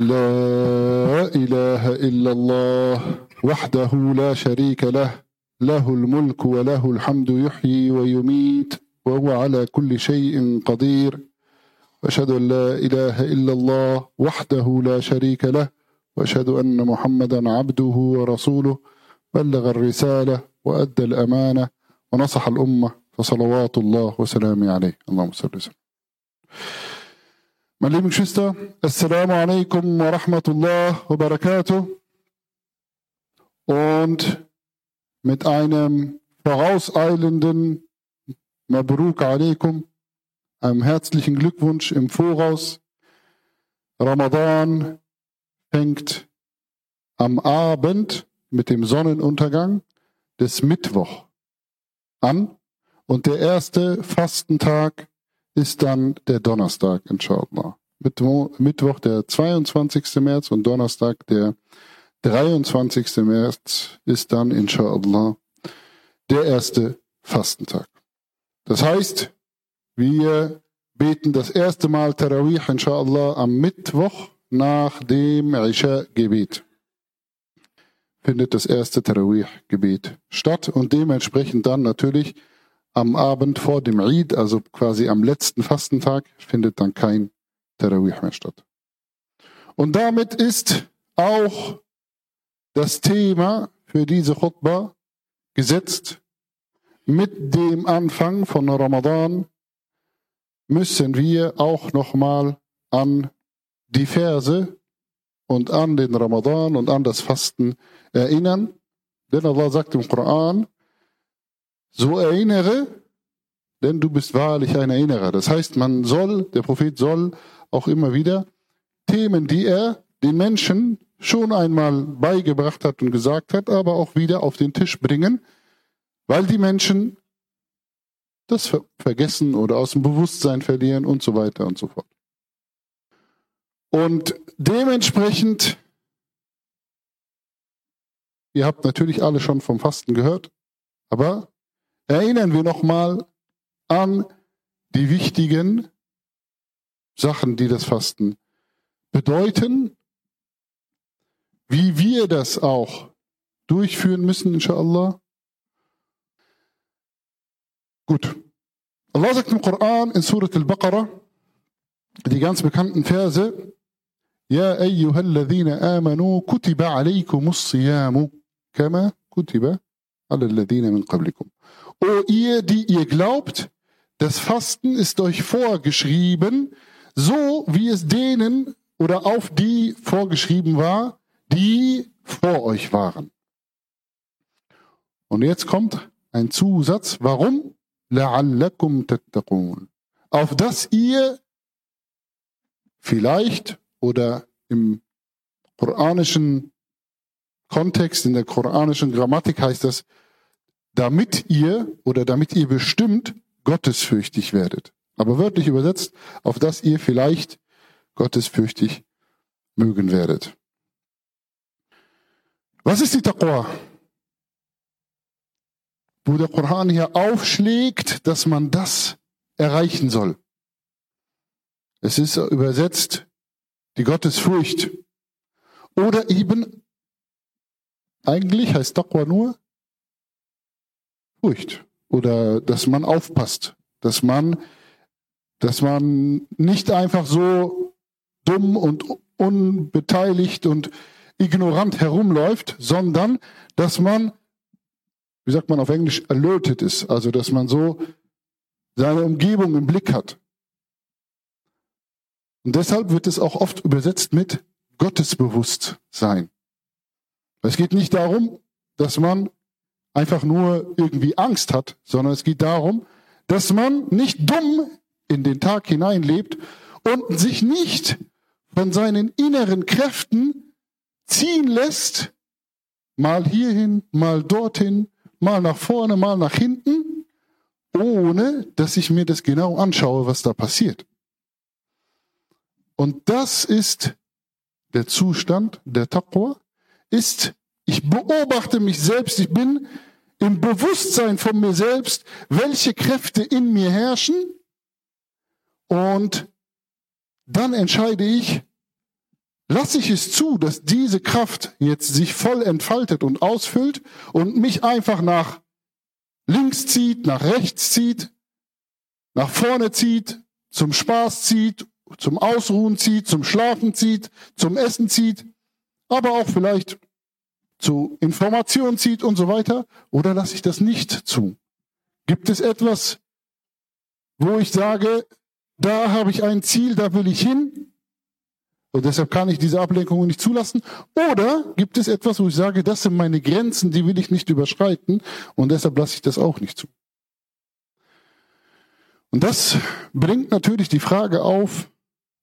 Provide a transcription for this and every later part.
لا إله إلا الله وحده لا شريك له له الملك وله الحمد يحيي ويميت وهو على كل شيء قدير. واشهد أن لا إله إلا الله وحده لا شريك له وأشهد أن محمدا عبده ورسوله. بلغ الرسالة وأدى الأمانة ونصح الأمة فصلوات الله وسلامه عليه. اللهم صل وسلم. Meine lieben Geschwister, Assalamu alaikum wa rahmatullah wa barakatuh. Und mit einem vorauseilenden Mabruk alaikum, einem herzlichen Glückwunsch im Voraus. Ramadan fängt am Abend mit dem Sonnenuntergang des Mittwoch an und der erste Fastentag ist dann der Donnerstag, inshallah. Mittwoch der 22. März und Donnerstag der 23. März ist dann, inshallah, der erste Fastentag. Das heißt, wir beten das erste Mal Tarawih, inshallah, am Mittwoch nach dem Isha-Gebet. Findet das erste Tarawih-Gebet statt und dementsprechend dann natürlich am Abend vor dem Eid, also quasi am letzten Fastentag, findet dann kein Tarawih mehr statt. Und damit ist auch das Thema für diese Khutbah gesetzt. Mit dem Anfang von Ramadan müssen wir auch nochmal an die Verse und an den Ramadan und an das Fasten erinnern. Denn Allah sagt im Koran, so erinnere, denn du bist wahrlich ein Erinnerer. Das heißt, man soll, der Prophet soll auch immer wieder Themen, die er den Menschen schon einmal beigebracht hat und gesagt hat, aber auch wieder auf den Tisch bringen, weil die Menschen das vergessen oder aus dem Bewusstsein verlieren und so weiter und so fort. Und dementsprechend, ihr habt natürlich alle schon vom Fasten gehört, aber erinnern wir nochmal an die wichtigen Sachen, die das Fasten bedeuten, wie wir das auch durchführen müssen, inshallah. Gut. Allah sagt im Koran in Surat al-Baqarah, die ganz bekannten Verse, يا أيها الذين آمنوا كتب عليكم الصيام كما كتب على الذين من قبلكم O ihr, die ihr glaubt, das Fasten ist euch vorgeschrieben, so wie es denen oder auf die vorgeschrieben war, die vor euch waren. Und jetzt kommt ein Zusatz. Warum? La'allakum tattaqun. Auf dass ihr vielleicht oder im koranischen Kontext, in der koranischen Grammatik heißt das, damit ihr oder damit ihr bestimmt gottesfürchtig werdet. Aber wörtlich übersetzt, auf dass ihr vielleicht gottesfürchtig mögen werdet. Was ist die Taqwa? Wo der Koran hier aufschlägt, dass man das erreichen soll. Es ist übersetzt die Gottesfurcht. Oder eben, eigentlich heißt Taqwa nur Furcht oder dass man aufpasst, dass man, dass man nicht einfach so dumm und unbeteiligt und ignorant herumläuft, sondern dass man, wie sagt man auf Englisch, alerted ist, also dass man so seine Umgebung im Blick hat. Und deshalb wird es auch oft übersetzt mit Gottesbewusstsein. Es geht nicht darum, dass man einfach nur irgendwie Angst hat, sondern es geht darum, dass man nicht dumm in den Tag hineinlebt und sich nicht von seinen inneren Kräften ziehen lässt, mal hierhin, mal dorthin, mal nach vorne, mal nach hinten, ohne dass ich mir das genau anschaue, was da passiert. Und das ist der Zustand der Taqwa, ist, ich beobachte mich selbst, ich bin im Bewusstsein von mir selbst, welche Kräfte in mir herrschen. Und dann entscheide ich, lasse ich es zu, dass diese Kraft jetzt sich voll entfaltet und ausfüllt und mich einfach nach links zieht, nach rechts zieht, nach vorne zieht, zum Spaß zieht, zum Ausruhen zieht, zum Schlafen zieht, zum Essen zieht, aber auch vielleicht zu Informationen zieht und so weiter? Oder lasse ich das nicht zu? Gibt es etwas, wo ich sage, da habe ich ein Ziel, da will ich hin? Und deshalb kann ich diese Ablenkungen nicht zulassen. Oder gibt es etwas, wo ich sage, das sind meine Grenzen, die will ich nicht überschreiten und deshalb lasse ich das auch nicht zu. Und das bringt natürlich die Frage auf,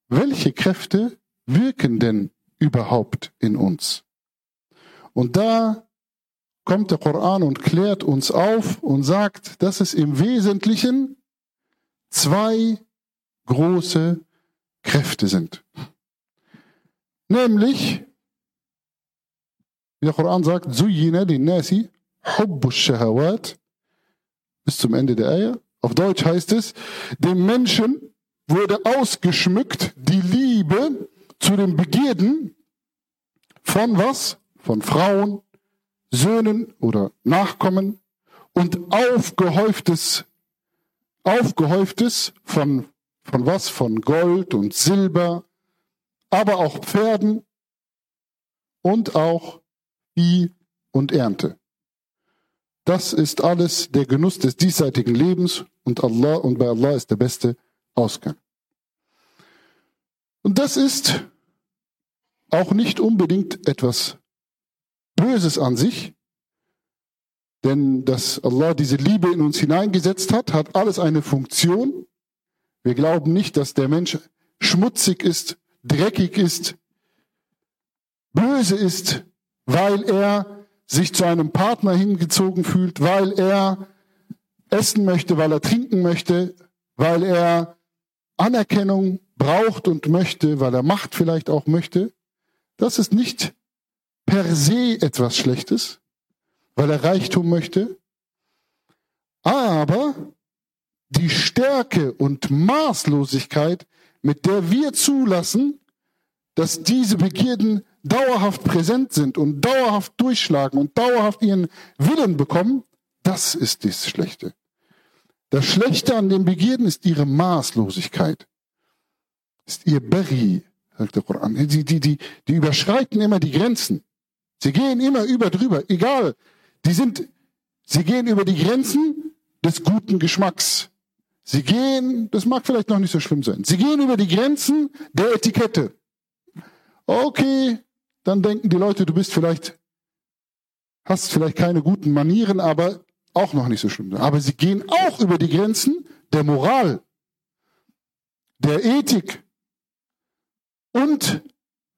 welche Kräfte wirken denn überhaupt in uns? Und da kommt der Koran und klärt uns auf und sagt, dass es im Wesentlichen zwei große Kräfte sind. Nämlich, wie der Koran sagt, shahawat bis zum Ende der Eier. Auf Deutsch heißt es, dem Menschen wurde ausgeschmückt die Liebe zu den Begierden von was? Von Frauen, Söhnen oder Nachkommen und aufgehäuftes, aufgehäuftes von, von was? Von Gold und Silber, aber auch Pferden und auch Vieh und Ernte. Das ist alles der Genuss des diesseitigen Lebens und Allah und bei Allah ist der beste Ausgang. Und das ist auch nicht unbedingt etwas Böses an sich, denn dass Allah diese Liebe in uns hineingesetzt hat, hat alles eine Funktion. Wir glauben nicht, dass der Mensch schmutzig ist dreckig ist, böse ist, weil er sich zu einem Partner hingezogen fühlt, weil er essen möchte, weil er trinken möchte, weil er Anerkennung braucht und möchte, weil er Macht vielleicht auch möchte. Das ist nicht per se etwas Schlechtes, weil er Reichtum möchte. Aber die Stärke und Maßlosigkeit mit der wir zulassen, dass diese Begierden dauerhaft präsent sind und dauerhaft durchschlagen und dauerhaft ihren Willen bekommen, das ist das Schlechte. Das Schlechte an den Begierden ist ihre Maßlosigkeit, ist ihr Berry, sagt der Koran. Die, die, die, die überschreiten immer die Grenzen. Sie gehen immer über drüber, egal. Die sind, sie gehen über die Grenzen des guten Geschmacks. Sie gehen, das mag vielleicht noch nicht so schlimm sein, sie gehen über die Grenzen der Etikette. Okay, dann denken die Leute, du bist vielleicht, hast vielleicht keine guten Manieren, aber auch noch nicht so schlimm. Aber sie gehen auch über die Grenzen der Moral, der Ethik. Und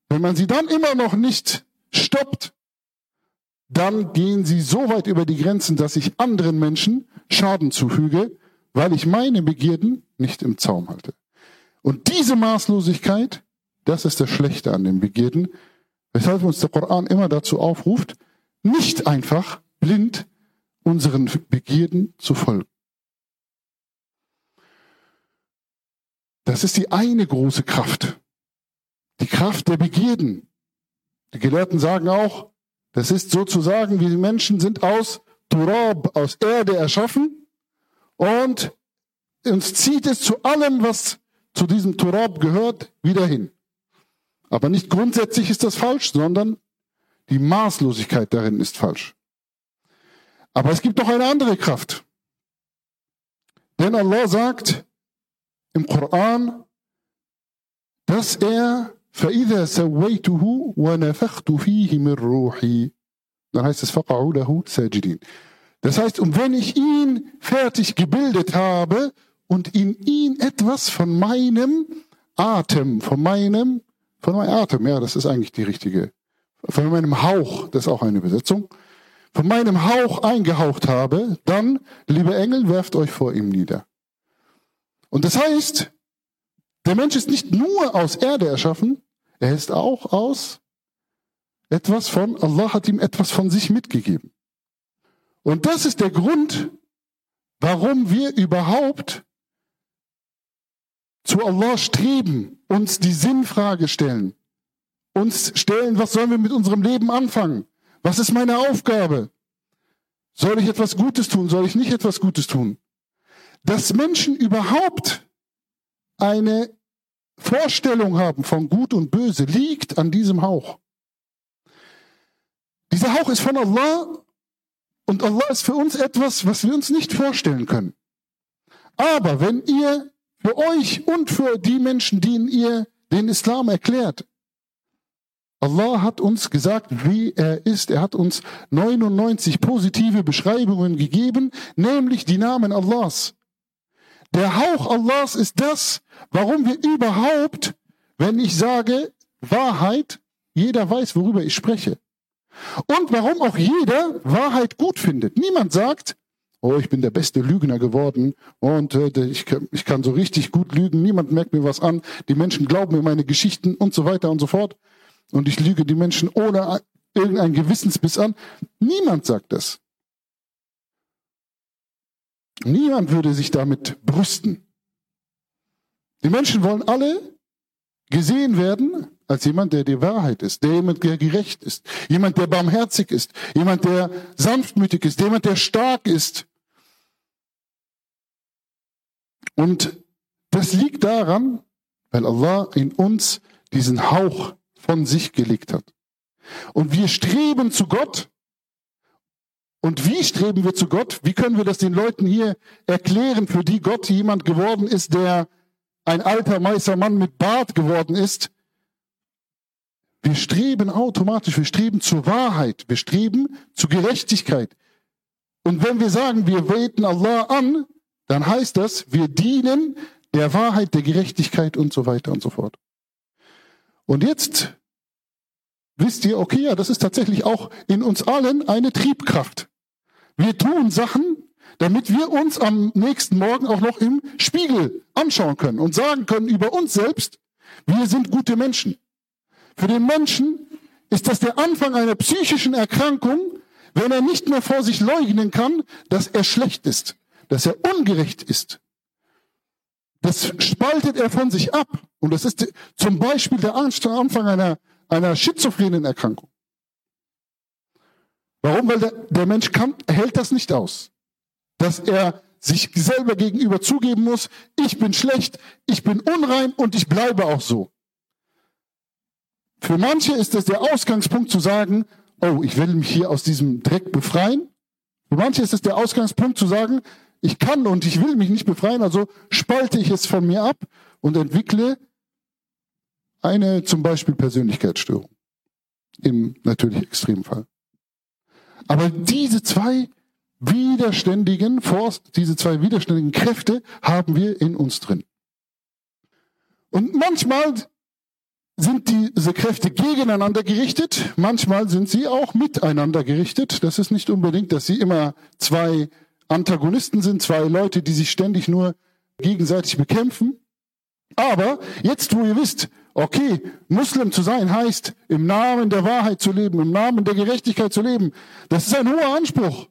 wenn man sie dann immer noch nicht stoppt, dann gehen sie so weit über die Grenzen, dass ich anderen Menschen Schaden zufüge, weil ich meine Begierden nicht im Zaum halte. Und diese Maßlosigkeit, das ist das Schlechte an den Begierden, weshalb uns der Koran immer dazu aufruft, nicht einfach blind unseren Begierden zu folgen. Das ist die eine große Kraft. Die Kraft der Begierden. Die Gelehrten sagen auch, das ist sozusagen, wie die Menschen sind aus Turab, aus Erde erschaffen und uns zieht es zu allem, was zu diesem Turab gehört, wieder hin. Aber nicht grundsätzlich ist das falsch, sondern die Maßlosigkeit darin ist falsch. Aber es gibt noch eine andere Kraft. Denn Allah sagt im Koran, dass er فَإِذَا سَوَّيْتُهُ وَنَفَخْتُ فِيهِ مِنْ رُوحِي Dann heißt es فَقَعُوا لَهُ سَاجِدِينَ das heißt, und wenn ich ihn fertig gebildet habe und in ihn etwas von meinem Atem, von meinem, von meinem Atem, ja, das ist eigentlich die richtige, von meinem Hauch, das ist auch eine Übersetzung, von meinem Hauch eingehaucht habe, dann, liebe Engel, werft euch vor ihm nieder. Und das heißt, der Mensch ist nicht nur aus Erde erschaffen, er ist auch aus etwas von, Allah hat ihm etwas von sich mitgegeben. Und das ist der Grund, warum wir überhaupt zu Allah streben, uns die Sinnfrage stellen. uns stellen, was sollen wir mit unserem Leben anfangen? Was ist meine Aufgabe? Soll ich etwas Gutes tun? Soll ich nicht etwas Gutes tun? Dass Menschen überhaupt eine Vorstellung haben von Gut und Böse, liegt an diesem Hauch. Dieser Hauch ist von Allah und Allah ist für uns etwas, was wir uns nicht vorstellen können. Aber wenn ihr für euch und für die Menschen, denen ihr den Islam erklärt, Allah hat uns gesagt, wie er ist. Er hat uns 99 positive Beschreibungen gegeben, nämlich die Namen Allahs. Der Hauch Allahs ist das, warum wir überhaupt, wenn ich sage Wahrheit, jeder weiß, worüber ich spreche. Und warum auch jeder Wahrheit gut findet. Niemand sagt, oh, ich bin der beste Lügner geworden und äh, ich, ich kann so richtig gut lügen, niemand merkt mir was an, die Menschen glauben mir meine Geschichten und so weiter und so fort. Und ich lüge die Menschen ohne irgendein Gewissensbiss an. Niemand sagt das. Niemand würde sich damit brüsten. Die Menschen wollen alle gesehen werden als jemand, der die Wahrheit ist, der jemand, der gerecht ist, jemand, der barmherzig ist, jemand, der sanftmütig ist, jemand, der stark ist. Und das liegt daran, weil Allah in uns diesen Hauch von sich gelegt hat. Und wir streben zu Gott. Und wie streben wir zu Gott? Wie können wir das den Leuten hier erklären, für die Gott jemand geworden ist, der ein alter weißer Mann mit Bart geworden ist? Wir streben automatisch, wir streben zur Wahrheit, wir streben zur Gerechtigkeit. Und wenn wir sagen, wir beten Allah an, dann heißt das, wir dienen der Wahrheit, der Gerechtigkeit und so weiter und so fort. Und jetzt wisst ihr, okay, ja, das ist tatsächlich auch in uns allen eine Triebkraft. Wir tun Sachen, damit wir uns am nächsten Morgen auch noch im Spiegel anschauen können und sagen können über uns selbst, wir sind gute Menschen. Für den Menschen ist das der Anfang einer psychischen Erkrankung, wenn er nicht mehr vor sich leugnen kann, dass er schlecht ist dass er ungerecht ist. Das spaltet er von sich ab. Und das ist zum Beispiel der Anfang einer, einer schizophrenen Erkrankung. Warum? Weil der, der Mensch kann, hält das nicht aus. Dass er sich selber gegenüber zugeben muss, ich bin schlecht, ich bin unrein und ich bleibe auch so. Für manche ist das der Ausgangspunkt zu sagen, oh, ich will mich hier aus diesem Dreck befreien. Für manche ist es der Ausgangspunkt zu sagen, ich kann und ich will mich nicht befreien, also spalte ich es von mir ab und entwickle eine zum Beispiel Persönlichkeitsstörung. Im natürlich Extremfall. Aber diese zwei widerständigen Force, diese zwei widerständigen Kräfte haben wir in uns drin. Und manchmal sind diese Kräfte gegeneinander gerichtet, manchmal sind sie auch miteinander gerichtet. Das ist nicht unbedingt, dass sie immer zwei Antagonisten sind, zwei Leute, die sich ständig nur gegenseitig bekämpfen. Aber jetzt, wo ihr wisst, okay, Muslim zu sein heißt, im Namen der Wahrheit zu leben, im Namen der Gerechtigkeit zu leben, das ist ein hoher Anspruch.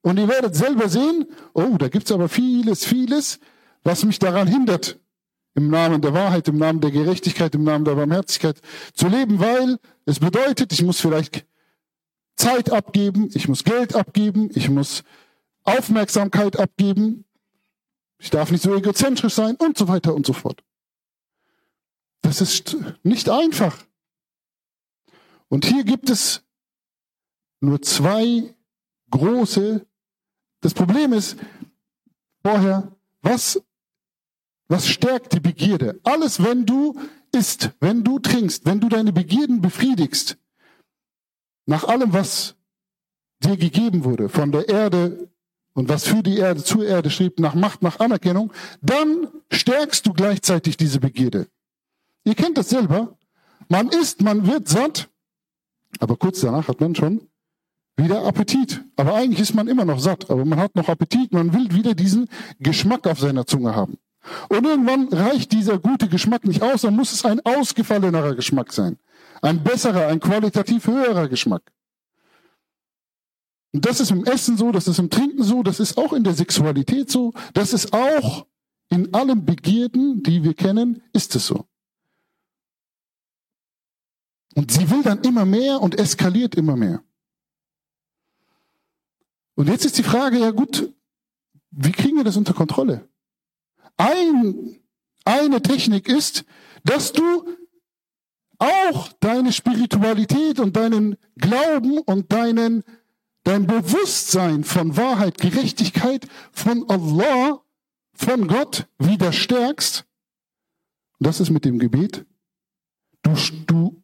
Und ihr werdet selber sehen, oh, da gibt's aber vieles, vieles, was mich daran hindert, im Namen der Wahrheit, im Namen der Gerechtigkeit, im Namen der Barmherzigkeit zu leben, weil es bedeutet, ich muss vielleicht Zeit abgeben, ich muss Geld abgeben, ich muss Aufmerksamkeit abgeben, ich darf nicht so egozentrisch sein und so weiter und so fort. Das ist nicht einfach. Und hier gibt es nur zwei große. Das Problem ist vorher, was, was stärkt die Begierde? Alles, wenn du isst, wenn du trinkst, wenn du deine Begierden befriedigst, nach allem, was dir gegeben wurde, von der Erde und was für die Erde, zur Erde schrieb, nach Macht, nach Anerkennung, dann stärkst du gleichzeitig diese Begierde. Ihr kennt das selber. Man isst, man wird satt, aber kurz danach hat man schon wieder Appetit. Aber eigentlich ist man immer noch satt, aber man hat noch Appetit, man will wieder diesen Geschmack auf seiner Zunge haben. Und irgendwann reicht dieser gute Geschmack nicht aus, dann muss es ein ausgefallenerer Geschmack sein. Ein besserer, ein qualitativ höherer Geschmack. Und das ist im Essen so, das ist im Trinken so, das ist auch in der Sexualität so, das ist auch in allen Begierden, die wir kennen, ist es so. Und sie will dann immer mehr und eskaliert immer mehr. Und jetzt ist die Frage, ja gut, wie kriegen wir das unter Kontrolle? Ein, eine Technik ist, dass du auch deine Spiritualität und deinen Glauben und deinen, dein Bewusstsein von Wahrheit, Gerechtigkeit, von Allah, von Gott wieder stärkst. Das ist mit dem Gebet. Du, du,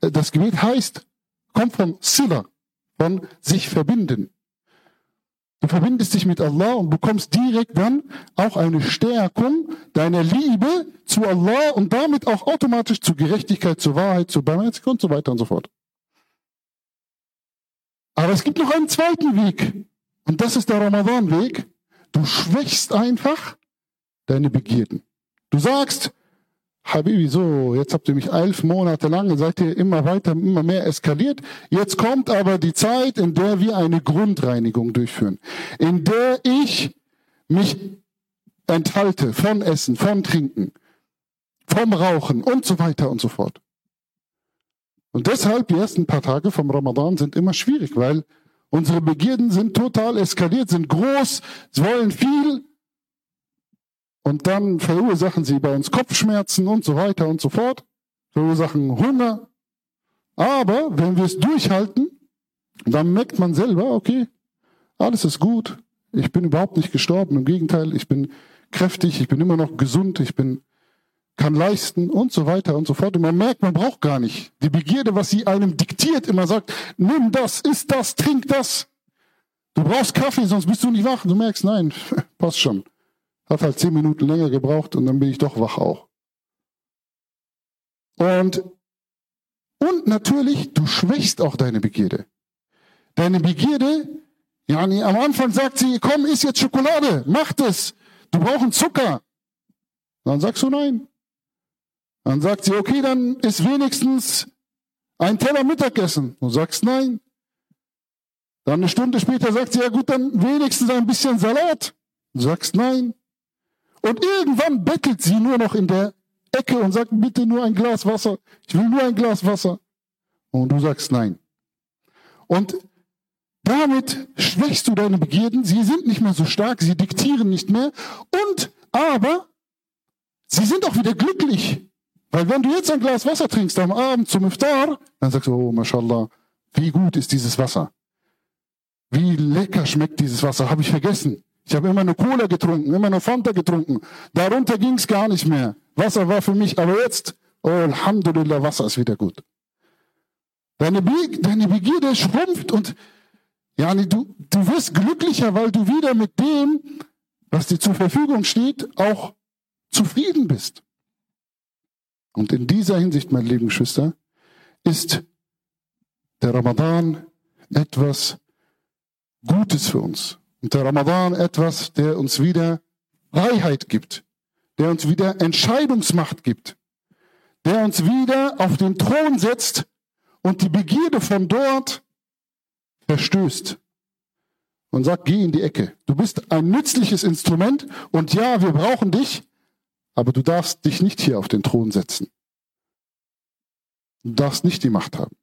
das Gebet heißt, kommt von Silla, von sich verbinden. Du verbindest dich mit Allah und bekommst direkt dann auch eine Stärkung deiner Liebe zu Allah und damit auch automatisch zu Gerechtigkeit, zur Wahrheit, zur Barmherzigkeit und so weiter und so fort. Aber es gibt noch einen zweiten Weg. Und das ist der Ramadan-Weg. Du schwächst einfach deine Begierden. Du sagst, Habibi, so, jetzt habt ihr mich elf Monate lang, seid ihr immer weiter, immer mehr eskaliert. Jetzt kommt aber die Zeit, in der wir eine Grundreinigung durchführen, in der ich mich enthalte von Essen, von Trinken, vom Rauchen und so weiter und so fort. Und deshalb die ersten paar Tage vom Ramadan sind immer schwierig, weil unsere Begierden sind total eskaliert, sind groß, wollen viel und dann verursachen sie bei uns Kopfschmerzen und so weiter und so fort, verursachen Hunger. Aber wenn wir es durchhalten, dann merkt man selber, okay, alles ist gut, ich bin überhaupt nicht gestorben, im Gegenteil, ich bin kräftig, ich bin immer noch gesund, ich bin kann leisten und so weiter und so fort. Und man merkt, man braucht gar nicht. Die Begierde, was sie einem diktiert, immer sagt, nimm das, isst das, trink das. Du brauchst Kaffee, sonst bist du nicht wach. Du merkst, nein, passt schon. Hat halt zehn Minuten länger gebraucht und dann bin ich doch wach auch. Und, und natürlich, du schwächst auch deine Begierde. Deine Begierde, ja, am Anfang sagt sie, komm, iss jetzt Schokolade, mach das. Du brauchst Zucker. Dann sagst du nein. Dann sagt sie, okay, dann ist wenigstens ein Teller Mittagessen. Du sagst nein. Dann eine Stunde später sagt sie, ja gut, dann wenigstens ein bisschen Salat. Du sagst nein. Und irgendwann bettelt sie nur noch in der Ecke und sagt, bitte nur ein Glas Wasser. Ich will nur ein Glas Wasser. Und du sagst nein. Und damit schwächst du deine Begierden. Sie sind nicht mehr so stark, sie diktieren nicht mehr. Und aber sie sind auch wieder glücklich. Weil wenn du jetzt ein Glas Wasser trinkst am Abend zum Iftar, dann sagst du, oh, mashallah, wie gut ist dieses Wasser. Wie lecker schmeckt dieses Wasser, habe ich vergessen. Ich habe immer eine Cola getrunken, immer eine Fanta getrunken. Darunter ging es gar nicht mehr. Wasser war für mich, aber jetzt, oh, Alhamdulillah, Wasser ist wieder gut. Deine, Be deine Begierde schrumpft und ja, du, du wirst glücklicher, weil du wieder mit dem, was dir zur Verfügung steht, auch zufrieden bist. Und in dieser Hinsicht, meine lieben Geschwister, ist der Ramadan etwas Gutes für uns. Und der Ramadan etwas, der uns wieder Freiheit gibt, der uns wieder Entscheidungsmacht gibt, der uns wieder auf den Thron setzt und die Begierde von dort verstößt und sagt, geh in die Ecke. Du bist ein nützliches Instrument und ja, wir brauchen dich, aber du darfst dich nicht hier auf den Thron setzen. Du darfst nicht die Macht haben.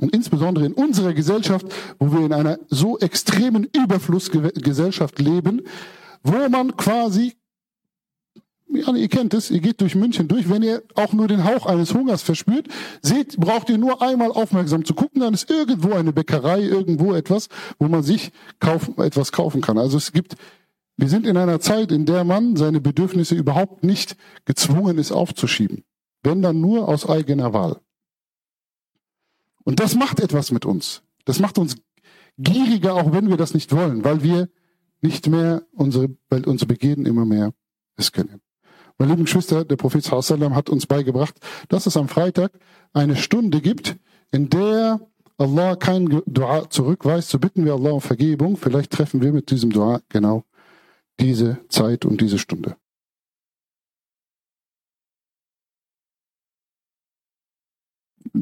Und insbesondere in unserer Gesellschaft, wo wir in einer so extremen Überflussgesellschaft leben, wo man quasi, ja, ihr kennt es, ihr geht durch München durch, wenn ihr auch nur den Hauch eines Hungers verspürt, seht, braucht ihr nur einmal aufmerksam zu gucken, dann ist irgendwo eine Bäckerei, irgendwo etwas, wo man sich kaufen, etwas kaufen kann. Also es gibt wir sind in einer Zeit, in der man seine Bedürfnisse überhaupt nicht gezwungen ist aufzuschieben. Wenn dann nur aus eigener Wahl. Und das macht etwas mit uns. Das macht uns gieriger, auch wenn wir das nicht wollen, weil wir nicht mehr unsere, weil unsere Begehen immer mehr es können. Meine lieben Geschwister, der Prophet Sallam hat uns beigebracht, dass es am Freitag eine Stunde gibt, in der Allah kein Dua zurückweist. So bitten wir Allah um Vergebung. Vielleicht treffen wir mit diesem Dua genau diese Zeit und diese Stunde.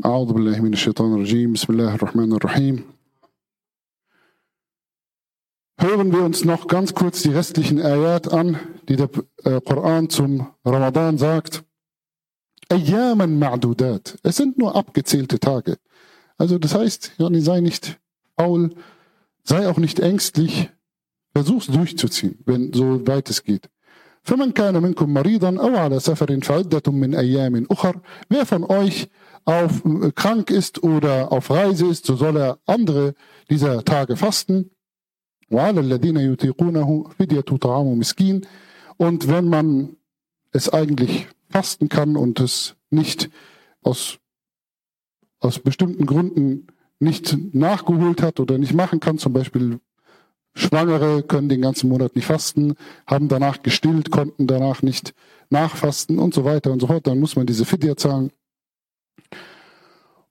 أعوذ بالله من الشيطان الرجيم بسم الله الرحمن الرحيم Hören wir uns noch ganz kurz die restlichen Ayat an, die der äh, Koran zum Ramadan sagt. Ayyaman ma'dudat. Es sind nur abgezählte Tage. Also das heißt, sei nicht faul, sei auch nicht ängstlich, versuch's durchzuziehen, wenn so weit es geht. فمن كان منكم مريضا أو على سفر فعدة من أيام أخر Wer von euch auf, äh, krank ist oder auf Reise ist, so soll er andere dieser Tage fasten. Und wenn man es eigentlich fasten kann und es nicht aus, aus bestimmten Gründen nicht nachgeholt hat oder nicht machen kann, zum Beispiel Schwangere können den ganzen Monat nicht fasten, haben danach gestillt, konnten danach nicht nachfasten und so weiter und so fort, dann muss man diese Fidya zahlen.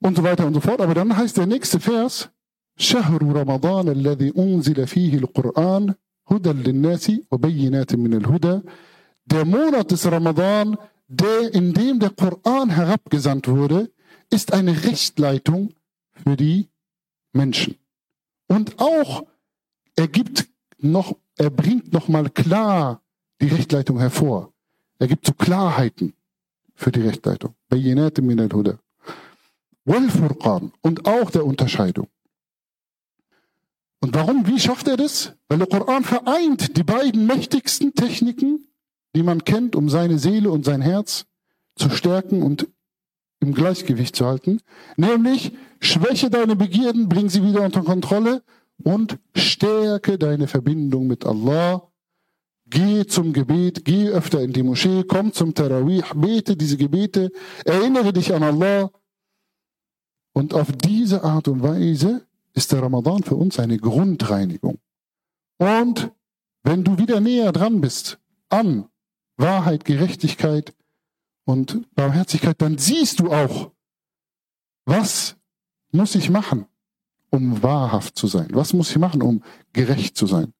und so weiter und so fort. Aber dann heißt der nächste Vers, شهر رمضان الذي أنزل فيه القرآن هدى للناس وبينات من الهدى Der Monat des Ramadan, der, in dem der Koran herabgesandt wurde, ist eine Rechtleitung für die Menschen. Und auch er gibt noch, er bringt nochmal klar die Rechtleitung hervor. Er gibt so Klarheiten für die Rechtleitung. Und auch der Unterscheidung. Und warum? Wie schafft er das? Weil der Koran vereint die beiden mächtigsten Techniken, die man kennt, um seine Seele und sein Herz zu stärken und im Gleichgewicht zu halten. Nämlich, schwäche deine Begierden, bring sie wieder unter Kontrolle und stärke deine Verbindung mit Allah. Geh zum Gebet, geh öfter in die Moschee, komm zum Tarawih, bete diese Gebete, erinnere dich an Allah. Und auf diese Art und Weise ist der Ramadan für uns eine Grundreinigung. Und wenn du wieder näher dran bist an Wahrheit, Gerechtigkeit und Barmherzigkeit, dann siehst du auch, was muss ich machen? um wahrhaft zu sein? Was muss ich machen, um gerecht zu sein?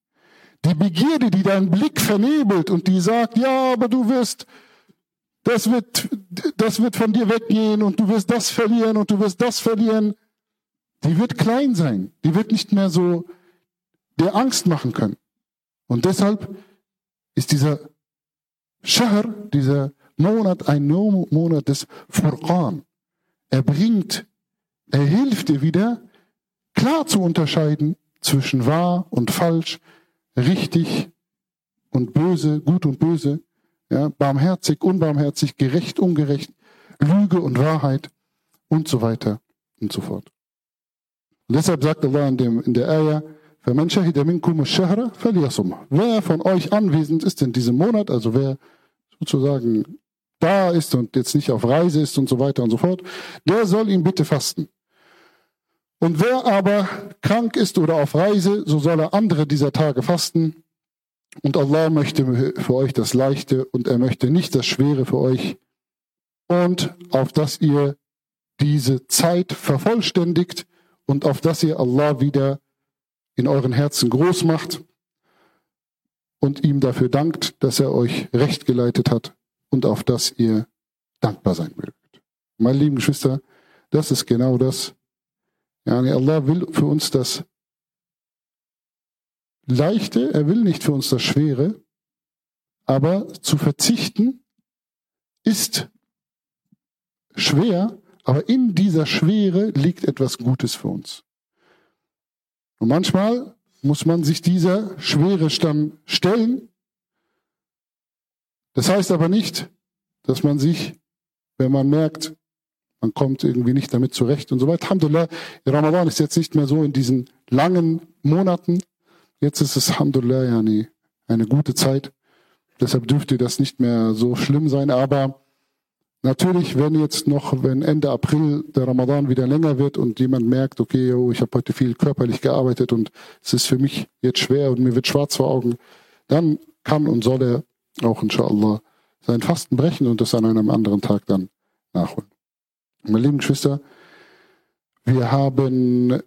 Die Begierde, die deinen Blick vernebelt und die sagt, ja, aber du wirst, das wird, das wird von dir weggehen und du wirst das verlieren und du wirst das verlieren, die wird klein sein. Die wird nicht mehr so dir Angst machen können. Und deshalb ist dieser Shahr, dieser Monat ein Monat des Furqan. Er bringt, er hilft dir wieder, klar zu unterscheiden zwischen wahr und falsch, richtig und böse, gut und böse, ja, barmherzig, unbarmherzig, gerecht, ungerecht, Lüge und Wahrheit und so weiter und so fort. Und deshalb sagt Allah in, dem, in der Ayah, wer von euch anwesend ist in diesem Monat, also wer sozusagen da ist und jetzt nicht auf Reise ist und so weiter und so fort, der soll ihn bitte fasten. Und wer aber krank ist oder auf Reise, so soll er andere dieser Tage fasten. Und Allah möchte für euch das Leichte und er möchte nicht das Schwere für euch. Und auf dass ihr diese Zeit vervollständigt und auf dass ihr Allah wieder in euren Herzen groß macht und ihm dafür dankt, dass er euch recht geleitet hat und auf dass ihr dankbar sein mögt. Meine lieben Geschwister, das ist genau das, Yani Allah will für uns das Leichte, er will nicht für uns das Schwere, aber zu verzichten ist schwer, aber in dieser Schwere liegt etwas Gutes für uns. Und manchmal muss man sich dieser Schwere dann stellen. Das heißt aber nicht, dass man sich, wenn man merkt, man kommt irgendwie nicht damit zurecht und so weiter. Alhamdulillah, Ramadan ist jetzt nicht mehr so in diesen langen Monaten. Jetzt ist es, Alhamdulillah, ja, eine, eine gute Zeit. Deshalb dürfte das nicht mehr so schlimm sein. Aber natürlich, wenn jetzt noch, wenn Ende April der Ramadan wieder länger wird und jemand merkt, okay, oh, ich habe heute viel körperlich gearbeitet und es ist für mich jetzt schwer und mir wird schwarz vor Augen, dann kann und soll er auch inshallah sein Fasten brechen und das an einem anderen Tag dann nachholen. Meine lieben Geschwister, wir haben,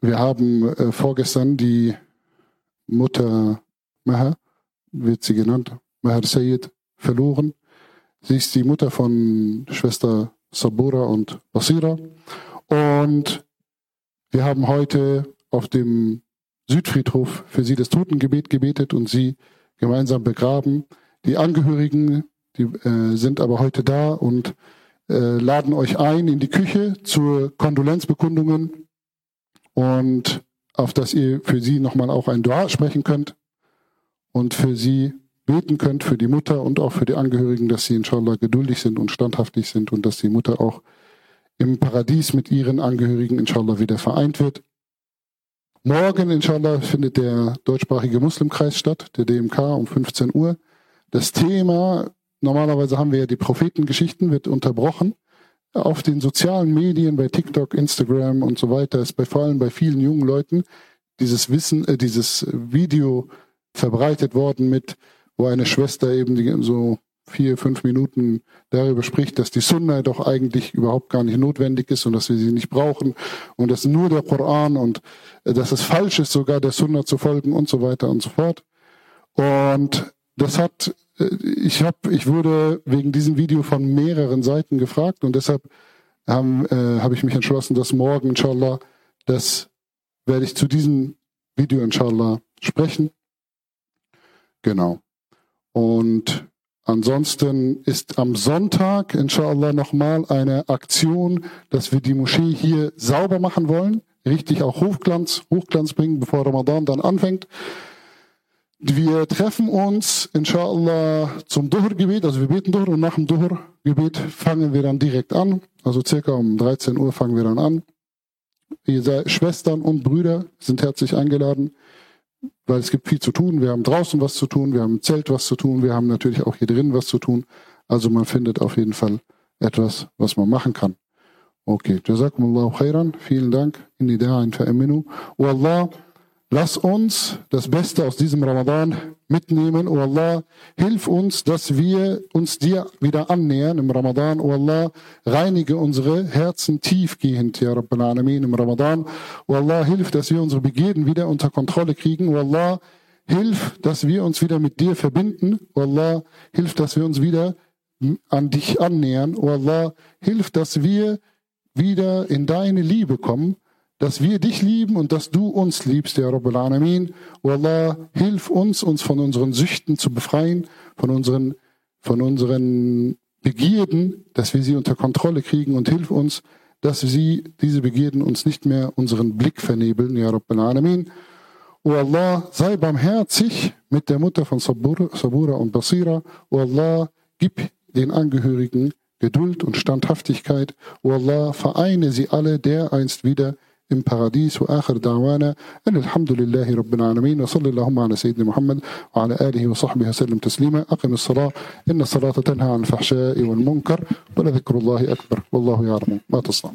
wir haben äh, vorgestern die Mutter Maher, wird sie genannt, Maher Sayyid, verloren. Sie ist die Mutter von Schwester Sabura und Basira. Und wir haben heute auf dem Südfriedhof für sie das Totengebet gebetet und sie gemeinsam begraben. Die Angehörigen Die äh, sind aber heute da und äh, laden euch ein in die Küche zur Kondolenzbekundungen und auf dass ihr für sie nochmal auch ein Dua sprechen könnt und für sie beten könnt, für die Mutter und auch für die Angehörigen, dass sie inshallah geduldig sind und standhaftig sind und dass die Mutter auch im Paradies mit ihren Angehörigen inshallah wieder vereint wird. Morgen inshallah findet der deutschsprachige Muslimkreis statt, der DMK um 15 Uhr. Das Thema, normalerweise haben wir ja die Prophetengeschichten, wird unterbrochen. Auf den sozialen Medien, bei TikTok, Instagram und so weiter, ist bei vor allem bei vielen jungen Leuten dieses Wissen, äh, dieses Video verbreitet worden mit, wo eine Schwester eben so vier, fünf Minuten darüber spricht, dass die Sunna doch eigentlich überhaupt gar nicht notwendig ist und dass wir sie nicht brauchen und dass nur der Koran und äh, dass es falsch ist, sogar der Sunna zu folgen und so weiter und so fort. Und das hat, ich habe, ich wurde wegen diesem Video von mehreren Seiten gefragt und deshalb habe äh, hab ich mich entschlossen, dass morgen, inshallah, das werde ich zu diesem Video, inshallah, sprechen. Genau. Und ansonsten ist am Sonntag, inshallah, nochmal eine Aktion, dass wir die Moschee hier sauber machen wollen. Richtig auch Hochglanz, Hochglanz bringen, bevor Ramadan dann anfängt. Wir treffen uns, inshallah, zum Duhur-Gebet, also wir beten Duhur und nach dem Duhur-Gebet fangen wir dann direkt an. Also circa um 13 Uhr fangen wir dann an. Ihr seid Schwestern und Brüder sind herzlich eingeladen weil es gibt viel zu tun. Wir haben draußen was zu tun, wir haben im Zelt was zu tun, wir haben natürlich auch hier drin was zu tun. Also man findet auf jeden Fall etwas, was man machen kann. Okay, Jazakumullahu khairan. Vielen Dank. Inni da'in fa'aminu. Wallah, Lass uns das Beste aus diesem Ramadan mitnehmen. O Allah, hilf uns, dass wir uns dir wieder annähern im Ramadan. O Allah, reinige unsere Herzen tiefgehend, ja Rabbil Alamin, im Ramadan. O Allah, hilf, dass wir unsere Begierden wieder unter Kontrolle kriegen. O Allah, hilf, dass wir uns wieder mit dir verbinden. O Allah, hilf, dass wir uns wieder an dich annähern. O Allah, hilf, dass wir wieder in deine Liebe kommen dass wir dich lieben und dass du uns liebst, ya Rabbal Alamin. O Allah, hilf uns, uns von unseren Süchten zu befreien, von unseren, von unseren Begierden, dass wir sie unter Kontrolle kriegen und hilf uns, dass sie, diese Begierden uns nicht mehr unseren Blick vernebeln, ya Rabbal Alamin. O Allah, sei barmherzig mit der Mutter von Sabura, Sabura und Basira. O Allah, gib den Angehörigen Geduld und Standhaftigkeit. O Allah, vereine sie alle dereinst wieder im Paradies وآخر دعوانا أن الحمد لله رب العالمين وصلى اللهم على سيدنا محمد وعلى آله وصحبه وسلم تسليما. أقم الصلاة إن الصلاة تنهى عن الفحشاء والمنكر ولذكر الله أكبر. والله يعلم ما تصنع